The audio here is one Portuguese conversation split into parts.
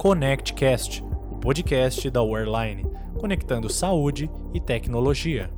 ConnectCast, o podcast da Wearline, conectando saúde e tecnologia.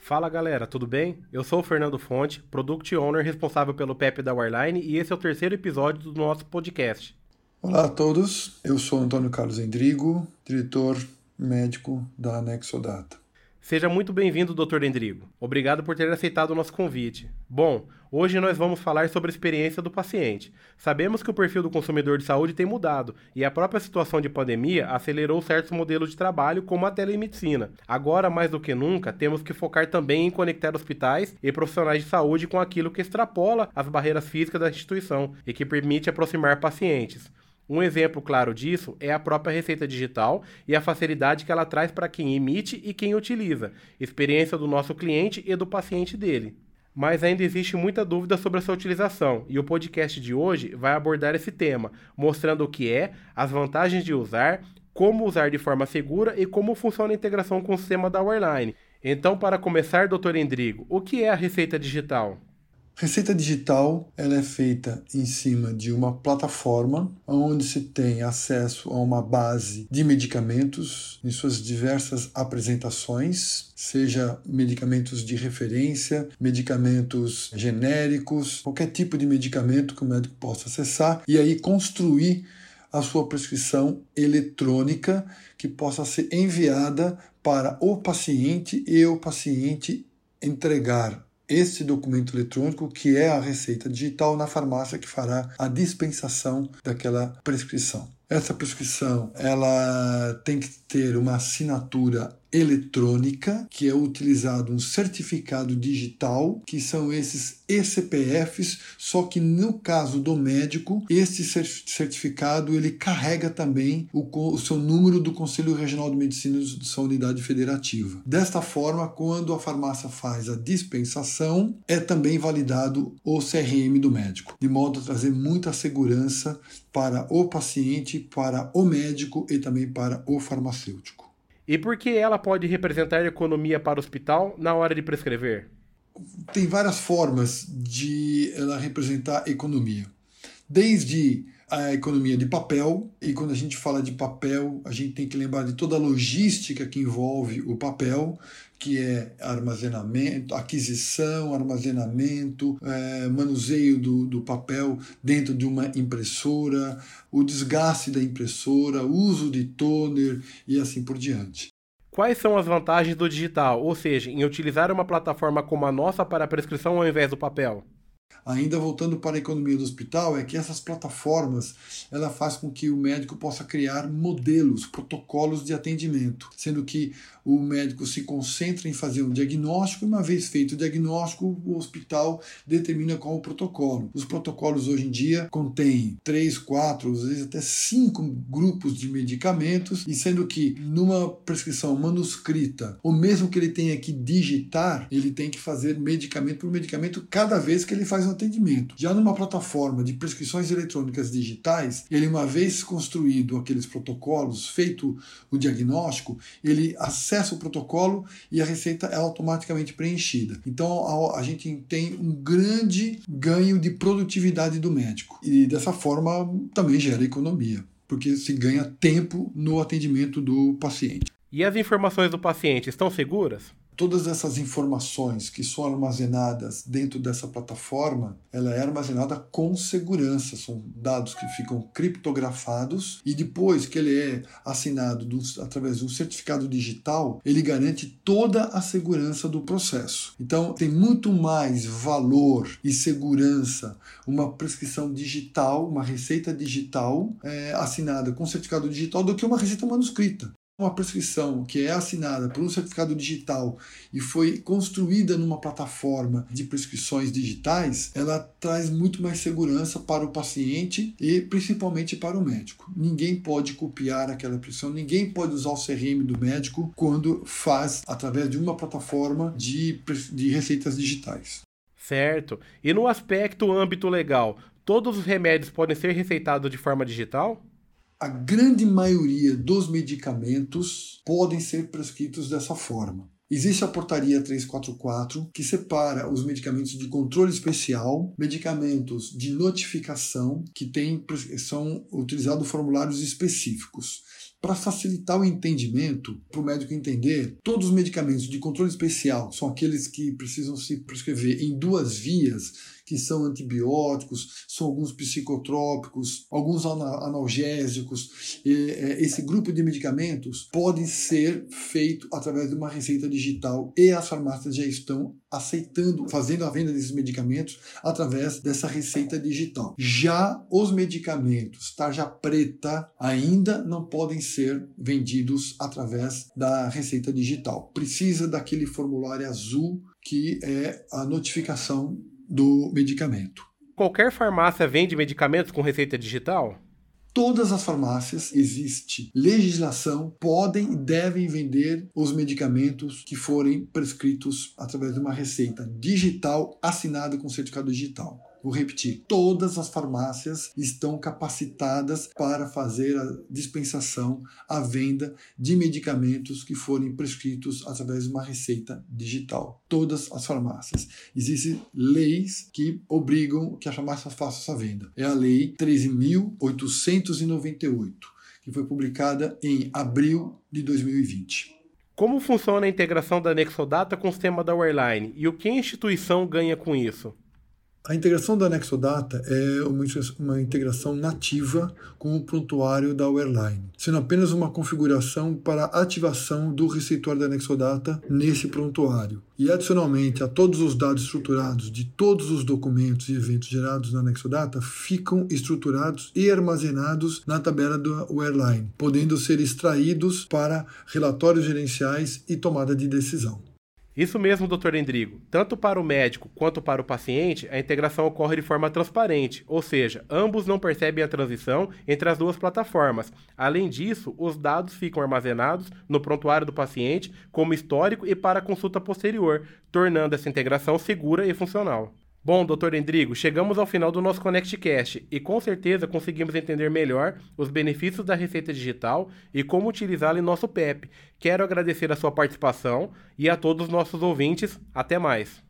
Fala galera, tudo bem? Eu sou o Fernando Fonte, Product Owner responsável pelo PEP da Wireline e esse é o terceiro episódio do nosso podcast. Olá a todos, eu sou Antônio Carlos Endrigo, diretor médico da Nexodata. Seja muito bem-vindo, Dr. Endrigo. Obrigado por ter aceitado o nosso convite. Bom, hoje nós vamos falar sobre a experiência do paciente. Sabemos que o perfil do consumidor de saúde tem mudado e a própria situação de pandemia acelerou certos modelos de trabalho, como a telemedicina. Agora, mais do que nunca, temos que focar também em conectar hospitais e profissionais de saúde com aquilo que extrapola as barreiras físicas da instituição e que permite aproximar pacientes. Um exemplo claro disso é a própria receita digital e a facilidade que ela traz para quem emite e quem utiliza, experiência do nosso cliente e do paciente dele. Mas ainda existe muita dúvida sobre a sua utilização, e o podcast de hoje vai abordar esse tema, mostrando o que é, as vantagens de usar, como usar de forma segura e como funciona a integração com o sistema da Wireline. Então, para começar, Dr. Endrigo, o que é a receita digital? Receita digital ela é feita em cima de uma plataforma onde se tem acesso a uma base de medicamentos em suas diversas apresentações, seja medicamentos de referência, medicamentos genéricos, qualquer tipo de medicamento que o médico possa acessar e aí construir a sua prescrição eletrônica que possa ser enviada para o paciente e o paciente entregar este documento eletrônico, que é a receita digital na farmácia que fará a dispensação daquela prescrição. Essa prescrição ela tem que ter uma assinatura eletrônica, que é utilizado um certificado digital, que são esses ECPFs, só que no caso do médico, esse certificado ele carrega também o, o seu número do Conselho Regional de Medicina de sua unidade federativa. Desta forma, quando a farmácia faz a dispensação, é também validado o CRM do médico, de modo a trazer muita segurança para o paciente, para o médico e também para o farmacêutico. E por que ela pode representar economia para o hospital na hora de prescrever? Tem várias formas de ela representar economia. Desde a economia de papel, e quando a gente fala de papel, a gente tem que lembrar de toda a logística que envolve o papel, que é armazenamento, aquisição, armazenamento, é, manuseio do, do papel dentro de uma impressora, o desgaste da impressora, uso de toner e assim por diante. Quais são as vantagens do digital, ou seja, em utilizar uma plataforma como a nossa para a prescrição ao invés do papel? Ainda voltando para a economia do hospital, é que essas plataformas ela faz com que o médico possa criar modelos, protocolos de atendimento, sendo que o médico se concentra em fazer um diagnóstico e uma vez feito o diagnóstico, o hospital determina qual o protocolo. Os protocolos hoje em dia contêm três, quatro, às vezes até cinco grupos de medicamentos e sendo que numa prescrição manuscrita, ou mesmo que ele tenha que digitar, ele tem que fazer medicamento por medicamento cada vez que ele faz um atendimento. Já numa plataforma de prescrições eletrônicas digitais, ele uma vez construído aqueles protocolos, feito o diagnóstico, ele acessa o protocolo e a receita é automaticamente preenchida. Então a, a gente tem um grande ganho de produtividade do médico e dessa forma também gera economia, porque se ganha tempo no atendimento do paciente. E as informações do paciente estão seguras? Todas essas informações que são armazenadas dentro dessa plataforma, ela é armazenada com segurança, são dados que ficam criptografados e depois que ele é assinado do, através de um certificado digital, ele garante toda a segurança do processo. Então, tem muito mais valor e segurança uma prescrição digital, uma receita digital é, assinada com certificado digital do que uma receita manuscrita uma prescrição que é assinada por um certificado digital e foi construída numa plataforma de prescrições digitais, ela traz muito mais segurança para o paciente e principalmente para o médico. Ninguém pode copiar aquela prescrição, ninguém pode usar o CRM do médico quando faz através de uma plataforma de, de receitas digitais. Certo. E no aspecto âmbito legal, todos os remédios podem ser receitados de forma digital? A grande maioria dos medicamentos podem ser prescritos dessa forma. Existe a portaria 344 que separa os medicamentos de controle especial, medicamentos de notificação que tem, são utilizados formulários específicos. Para facilitar o entendimento, para o médico entender, todos os medicamentos de controle especial são aqueles que precisam se prescrever em duas vias, que são antibióticos, são alguns psicotrópicos, alguns analgésicos. É, esse grupo de medicamentos pode ser feito através de uma receita digital e as farmácias já estão aceitando, fazendo a venda desses medicamentos através dessa receita digital. Já os medicamentos tarja preta ainda não podem ser vendidos através da receita digital. Precisa daquele formulário azul que é a notificação do medicamento. Qualquer farmácia vende medicamentos com receita digital? Todas as farmácias existe legislação, podem e devem vender os medicamentos que forem prescritos através de uma receita digital assinada com certificado digital. Vou repetir: todas as farmácias estão capacitadas para fazer a dispensação, a venda de medicamentos que forem prescritos através de uma receita digital. Todas as farmácias. Existem leis que obrigam que a farmácia faça essa venda. É a Lei 13.898, que foi publicada em abril de 2020. Como funciona a integração da Nexodata com o sistema da Airline e o que a instituição ganha com isso? A integração da Nexodata é uma, integração nativa com o prontuário da Airline, sendo apenas uma configuração para ativação do receptor da Nexodata nesse prontuário. E adicionalmente a todos os dados estruturados de todos os documentos e eventos gerados na Nexodata ficam estruturados e armazenados na tabela do Airline, podendo ser extraídos para relatórios gerenciais e tomada de decisão. Isso mesmo, doutor Endrigo. Tanto para o médico quanto para o paciente, a integração ocorre de forma transparente, ou seja, ambos não percebem a transição entre as duas plataformas. Além disso, os dados ficam armazenados no prontuário do paciente como histórico e para consulta posterior, tornando essa integração segura e funcional. Bom, doutor Endrigo, chegamos ao final do nosso ConnectCast e com certeza conseguimos entender melhor os benefícios da receita digital e como utilizá-la em nosso PEP. Quero agradecer a sua participação e a todos os nossos ouvintes. Até mais.